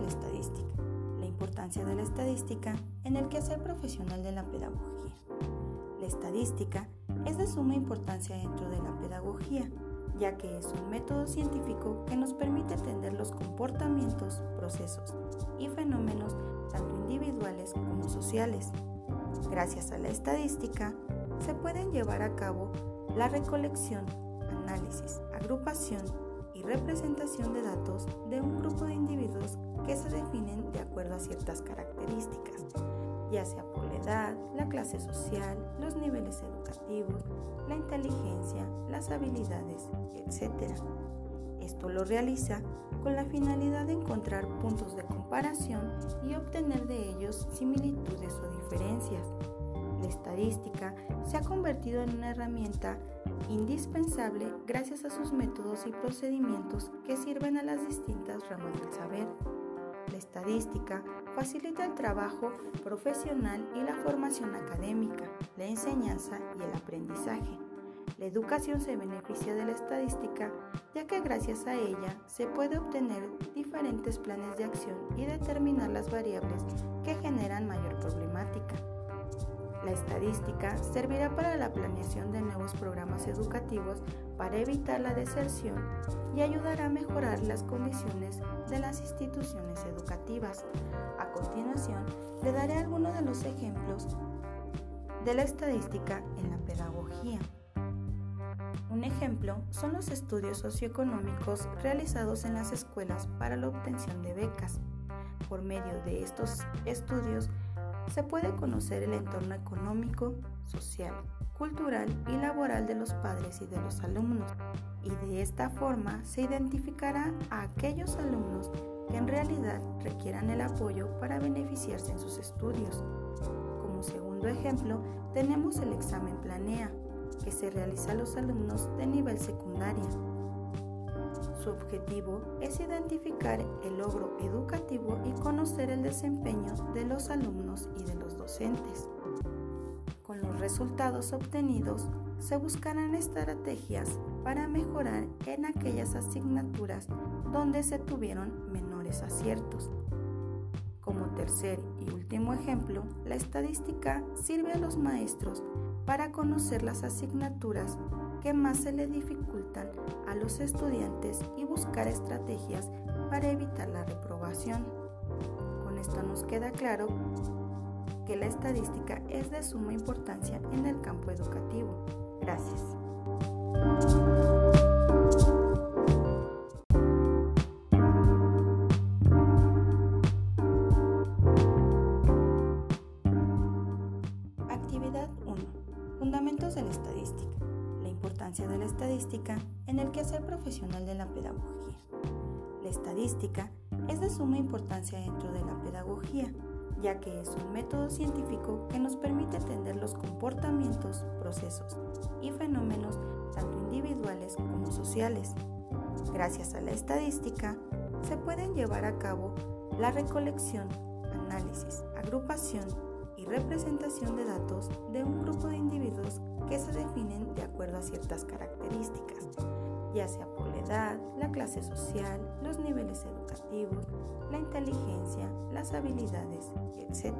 la estadística. La importancia de la estadística en el quehacer profesional de la pedagogía. La estadística es de suma importancia dentro de la pedagogía, ya que es un método científico que nos permite entender los comportamientos, procesos y fenómenos tanto individuales como sociales. Gracias a la estadística, se pueden llevar a cabo la recolección, análisis, agrupación y representación de datos de un grupo de individuos que se definen de acuerdo a ciertas características, ya sea por la edad, la clase social, los niveles educativos, la inteligencia, las habilidades, etc. Esto lo realiza con la finalidad de encontrar puntos de comparación y obtener de ellos similitudes o diferencias. La estadística se ha convertido en una herramienta indispensable gracias a sus métodos y procedimientos que sirven a las distintas ramas del saber. La estadística facilita el trabajo profesional y la formación académica, la enseñanza y el aprendizaje. La educación se beneficia de la estadística ya que gracias a ella se puede obtener diferentes planes de acción y determinar las variables que generan estadística servirá para la planeación de nuevos programas educativos para evitar la deserción y ayudará a mejorar las condiciones de las instituciones educativas. A continuación, le daré algunos de los ejemplos de la estadística en la pedagogía. Un ejemplo son los estudios socioeconómicos realizados en las escuelas para la obtención de becas. Por medio de estos estudios, se puede conocer el entorno económico, social, cultural y laboral de los padres y de los alumnos, y de esta forma se identificará a aquellos alumnos que en realidad requieran el apoyo para beneficiarse en sus estudios. Como segundo ejemplo, tenemos el examen Planea, que se realiza a los alumnos de nivel secundaria su objetivo es identificar el logro educativo y conocer el desempeño de los alumnos y de los docentes. Con los resultados obtenidos, se buscarán estrategias para mejorar en aquellas asignaturas donde se tuvieron menores aciertos. Como tercer y último ejemplo, la estadística sirve a los maestros para conocer las asignaturas que más se le dificultan a los estudiantes y buscar estrategias para evitar la reprobación. Con esto nos queda claro que la estadística es de suma importancia en el campo educativo. Gracias. Estadística es de suma importancia dentro de la pedagogía, ya que es un método científico que nos permite entender los comportamientos, procesos y fenómenos tanto individuales como sociales. Gracias a la estadística, se pueden llevar a cabo la recolección, análisis, agrupación y representación de datos de un grupo de individuos que se definen de acuerdo a ciertas características, ya sea por la edad, la clase social, los niveles educativos, la inteligencia, las habilidades, etc.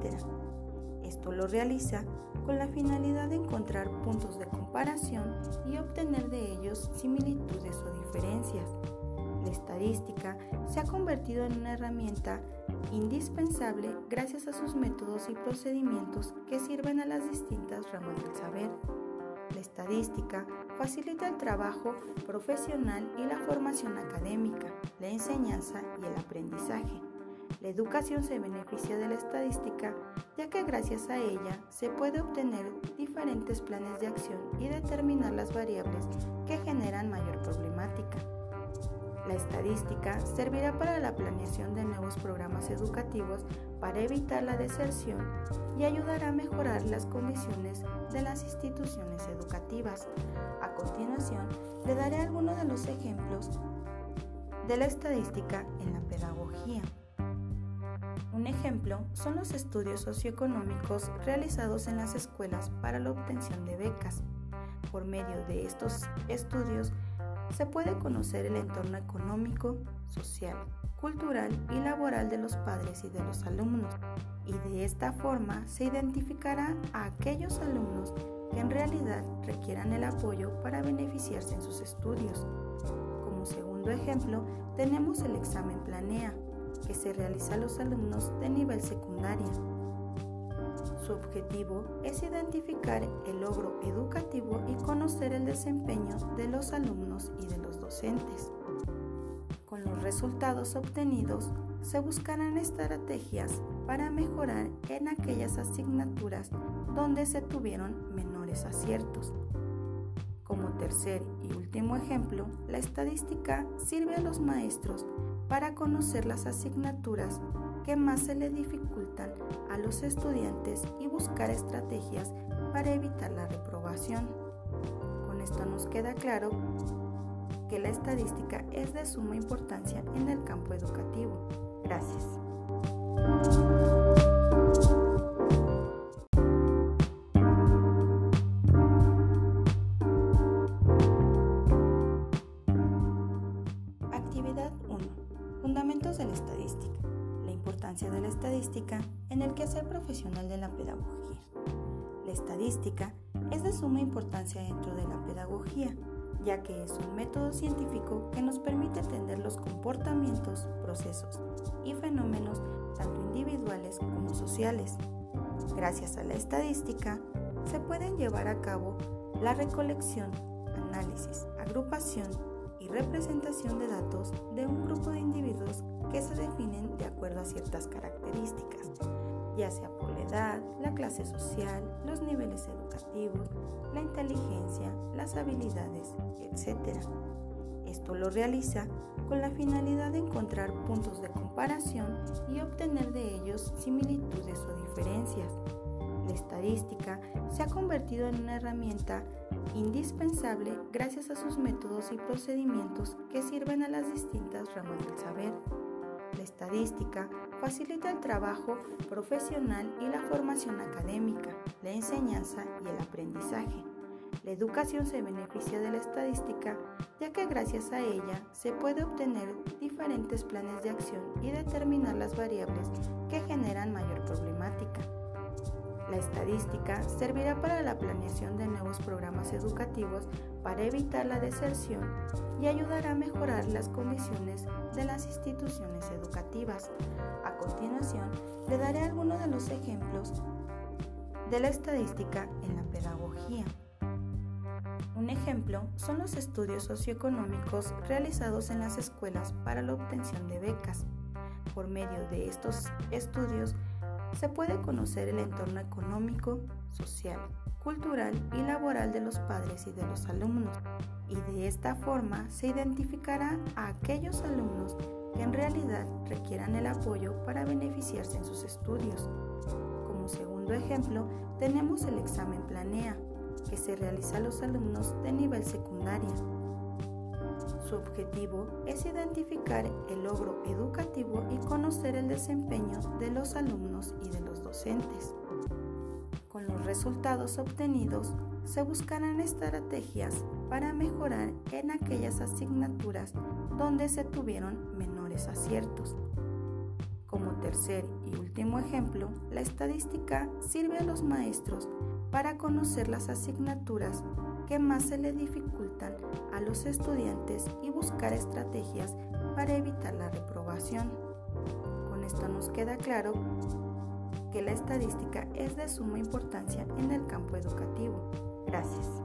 Esto lo realiza con la finalidad de encontrar puntos de comparación y obtener de ellos similitudes o diferencias. La estadística se ha convertido en una herramienta indispensable gracias a sus métodos y procedimientos que sirven a las distintas ramas del saber. La estadística facilita el trabajo profesional y la formación académica, la enseñanza y el aprendizaje. La educación se beneficia de la estadística ya que gracias a ella se puede obtener diferentes planes de acción y determinar las variables que generan mayor problemática. La estadística servirá para la planeación de nuevos programas educativos para evitar la deserción y ayudará a mejorar las condiciones de las instituciones educativas. Continuación, le daré algunos de los ejemplos de la estadística en la pedagogía. Un ejemplo son los estudios socioeconómicos realizados en las escuelas para la obtención de becas. Por medio de estos estudios, se puede conocer el entorno económico, social, cultural y laboral de los padres y de los alumnos, y de esta forma se identificará a aquellos alumnos que en realidad requieran el apoyo para beneficiarse en sus estudios. Como segundo ejemplo, tenemos el examen Planea, que se realiza a los alumnos de nivel secundaria. Su objetivo es identificar el logro educativo y conocer el desempeño de los alumnos y de los docentes. Con los resultados obtenidos, se buscarán estrategias para mejorar en aquellas asignaturas donde se tuvieron menores aciertos. Como tercer y último ejemplo, la estadística sirve a los maestros para conocer las asignaturas que más se le dificultan a los estudiantes y buscar estrategias para evitar la reprobación. Con esto nos queda claro que la estadística es de suma importancia en el campo educativo. Gracias. Fundamentos de la estadística. La importancia de la estadística en el quehacer profesional de la pedagogía. La estadística es de suma importancia dentro de la pedagogía ya que es un método científico que nos permite entender los comportamientos, procesos y fenómenos tanto individuales como sociales. Gracias a la estadística, se pueden llevar a cabo la recolección, análisis, agrupación representación de datos de un grupo de individuos que se definen de acuerdo a ciertas características, ya sea por la edad, la clase social, los niveles educativos, la inteligencia, las habilidades, etc. Esto lo realiza con la finalidad de encontrar puntos de comparación y obtener de ellos similitudes o diferencias. La estadística se ha convertido en una herramienta indispensable gracias a sus métodos y procedimientos que sirven a las distintas ramas del saber. La estadística facilita el trabajo profesional y la formación académica, la enseñanza y el aprendizaje. La educación se beneficia de la estadística ya que gracias a ella se puede obtener diferentes planes de acción y determinar las variables que generan mayor problemática. La estadística servirá para la planeación de nuevos programas educativos para evitar la deserción y ayudará a mejorar las condiciones de las instituciones educativas. A continuación, le daré algunos de los ejemplos de la estadística en la pedagogía. Un ejemplo son los estudios socioeconómicos realizados en las escuelas para la obtención de becas. Por medio de estos estudios, se puede conocer el entorno económico, social, cultural y laboral de los padres y de los alumnos, y de esta forma se identificará a aquellos alumnos que en realidad requieran el apoyo para beneficiarse en sus estudios. Como segundo ejemplo, tenemos el examen Planea, que se realiza a los alumnos de nivel secundaria su objetivo es identificar el logro educativo y conocer el desempeño de los alumnos y de los docentes. Con los resultados obtenidos, se buscarán estrategias para mejorar en aquellas asignaturas donde se tuvieron menores aciertos. Como tercer y último ejemplo, la estadística sirve a los maestros para conocer las asignaturas que más se le dificultan a los estudiantes y buscar estrategias para evitar la reprobación. Con esto nos queda claro que la estadística es de suma importancia en el campo educativo. Gracias.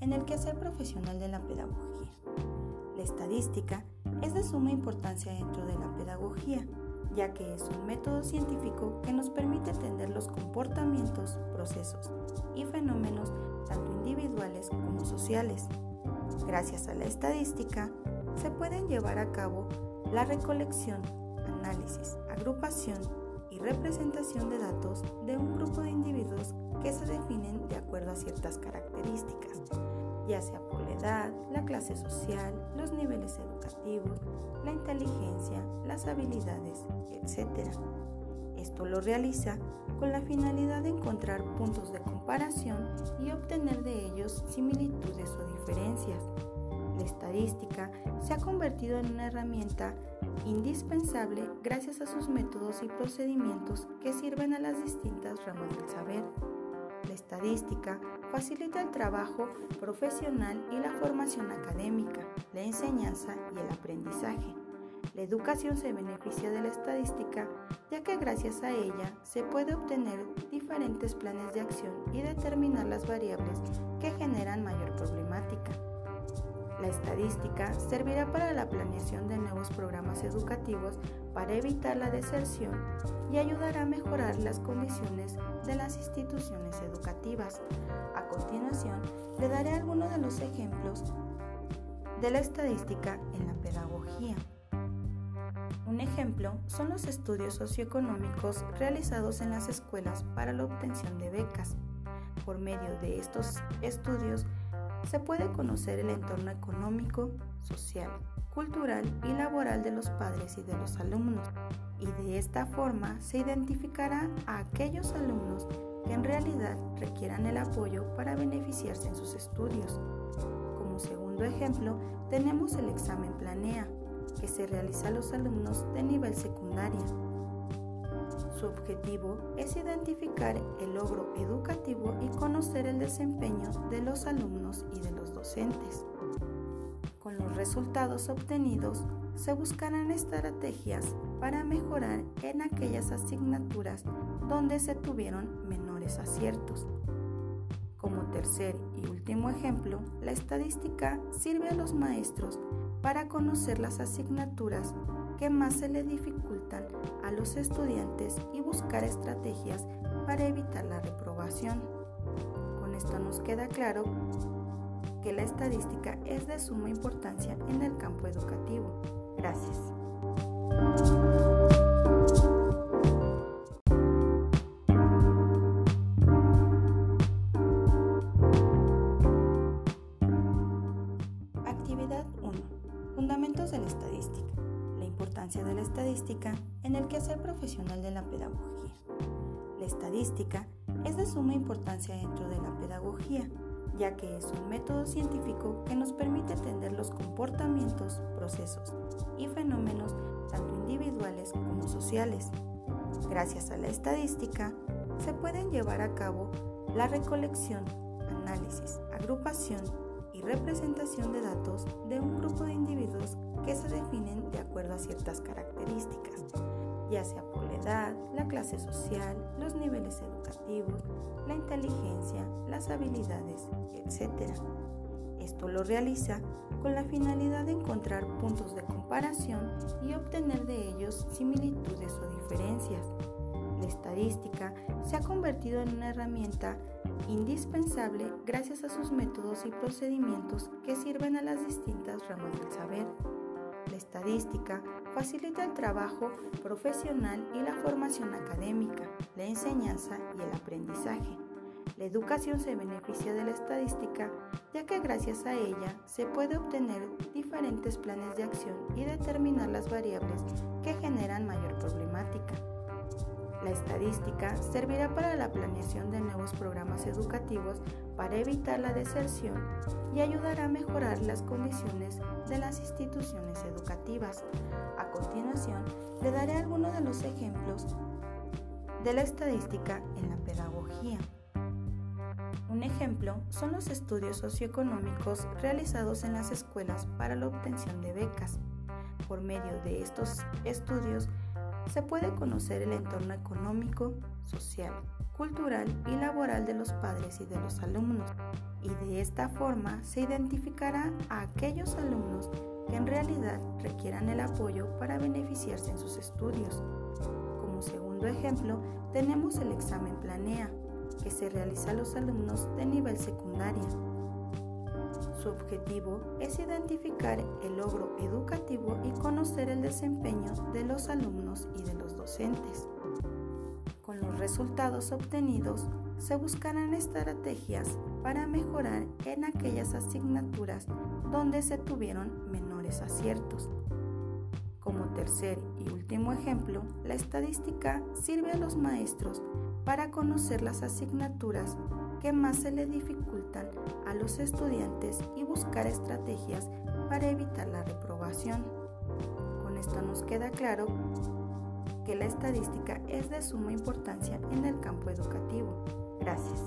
En el quehacer profesional de la pedagogía. La estadística es de suma importancia dentro de la pedagogía, ya que es un método científico que nos permite entender los comportamientos, procesos y fenómenos tanto individuales como sociales. Gracias a la estadística, se pueden llevar a cabo la recolección, análisis, agrupación y representación de datos de un grupo de individuos que se definen de acuerdo a ciertas características, ya sea por la edad, la clase social, los niveles educativos, la inteligencia, las habilidades, etc. Esto lo realiza con la finalidad de encontrar puntos de comparación y obtener de ellos similitudes o diferencias. La estadística se ha convertido en una herramienta indispensable gracias a sus métodos y procedimientos que sirven a las distintas ramas del saber. La estadística facilita el trabajo profesional y la formación académica, la enseñanza y el aprendizaje. La educación se beneficia de la estadística ya que gracias a ella se puede obtener diferentes planes de acción y determinar las variables que generan mayor problemática. La estadística servirá para la planeación de nuevos programas educativos para evitar la deserción y ayudará a mejorar las condiciones de las instituciones educativas. A continuación, le daré algunos de los ejemplos de la estadística en la pedagogía. Un ejemplo son los estudios socioeconómicos realizados en las escuelas para la obtención de becas. Por medio de estos estudios, se puede conocer el entorno económico, social, cultural y laboral de los padres y de los alumnos, y de esta forma se identificará a aquellos alumnos que en realidad requieran el apoyo para beneficiarse en sus estudios. Como segundo ejemplo, tenemos el examen Planea, que se realiza a los alumnos de nivel secundaria su objetivo es identificar el logro educativo y conocer el desempeño de los alumnos y de los docentes. Con los resultados obtenidos, se buscarán estrategias para mejorar en aquellas asignaturas donde se tuvieron menores aciertos. Como tercer y último ejemplo, la estadística sirve a los maestros para conocer las asignaturas que más se le dificultan los estudiantes y buscar estrategias para evitar la reprobación. Con esto nos queda claro que la estadística es de suma importancia en el campo educativo. Gracias. En el quehacer profesional de la pedagogía. La estadística es de suma importancia dentro de la pedagogía, ya que es un método científico que nos permite entender los comportamientos, procesos y fenómenos tanto individuales como sociales. Gracias a la estadística se pueden llevar a cabo la recolección, análisis, agrupación representación de datos de un grupo de individuos que se definen de acuerdo a ciertas características, ya sea por la edad, la clase social, los niveles educativos, la inteligencia, las habilidades, etc. Esto lo realiza con la finalidad de encontrar puntos de comparación y obtener de ellos similitudes o diferencias. La estadística se ha convertido en una herramienta indispensable gracias a sus métodos y procedimientos que sirven a las distintas ramas del saber. La estadística facilita el trabajo profesional y la formación académica, la enseñanza y el aprendizaje. La educación se beneficia de la estadística ya que gracias a ella se puede obtener diferentes planes de acción y determinar las variables que generan mayor problemática. La estadística servirá para la planeación de nuevos programas educativos para evitar la deserción y ayudará a mejorar las condiciones de las instituciones educativas. A continuación, le daré algunos de los ejemplos de la estadística en la pedagogía. Un ejemplo son los estudios socioeconómicos realizados en las escuelas para la obtención de becas. Por medio de estos estudios, se puede conocer el entorno económico, social, cultural y laboral de los padres y de los alumnos, y de esta forma se identificará a aquellos alumnos que en realidad requieran el apoyo para beneficiarse en sus estudios. Como segundo ejemplo, tenemos el examen Planea, que se realiza a los alumnos de nivel secundaria su objetivo es identificar el logro educativo y conocer el desempeño de los alumnos y de los docentes. Con los resultados obtenidos, se buscarán estrategias para mejorar en aquellas asignaturas donde se tuvieron menores aciertos. Como tercer y último ejemplo, la estadística sirve a los maestros para conocer las asignaturas que más se le dificultan a los estudiantes y buscar estrategias para evitar la reprobación. Con esto nos queda claro que la estadística es de suma importancia en el campo educativo. Gracias.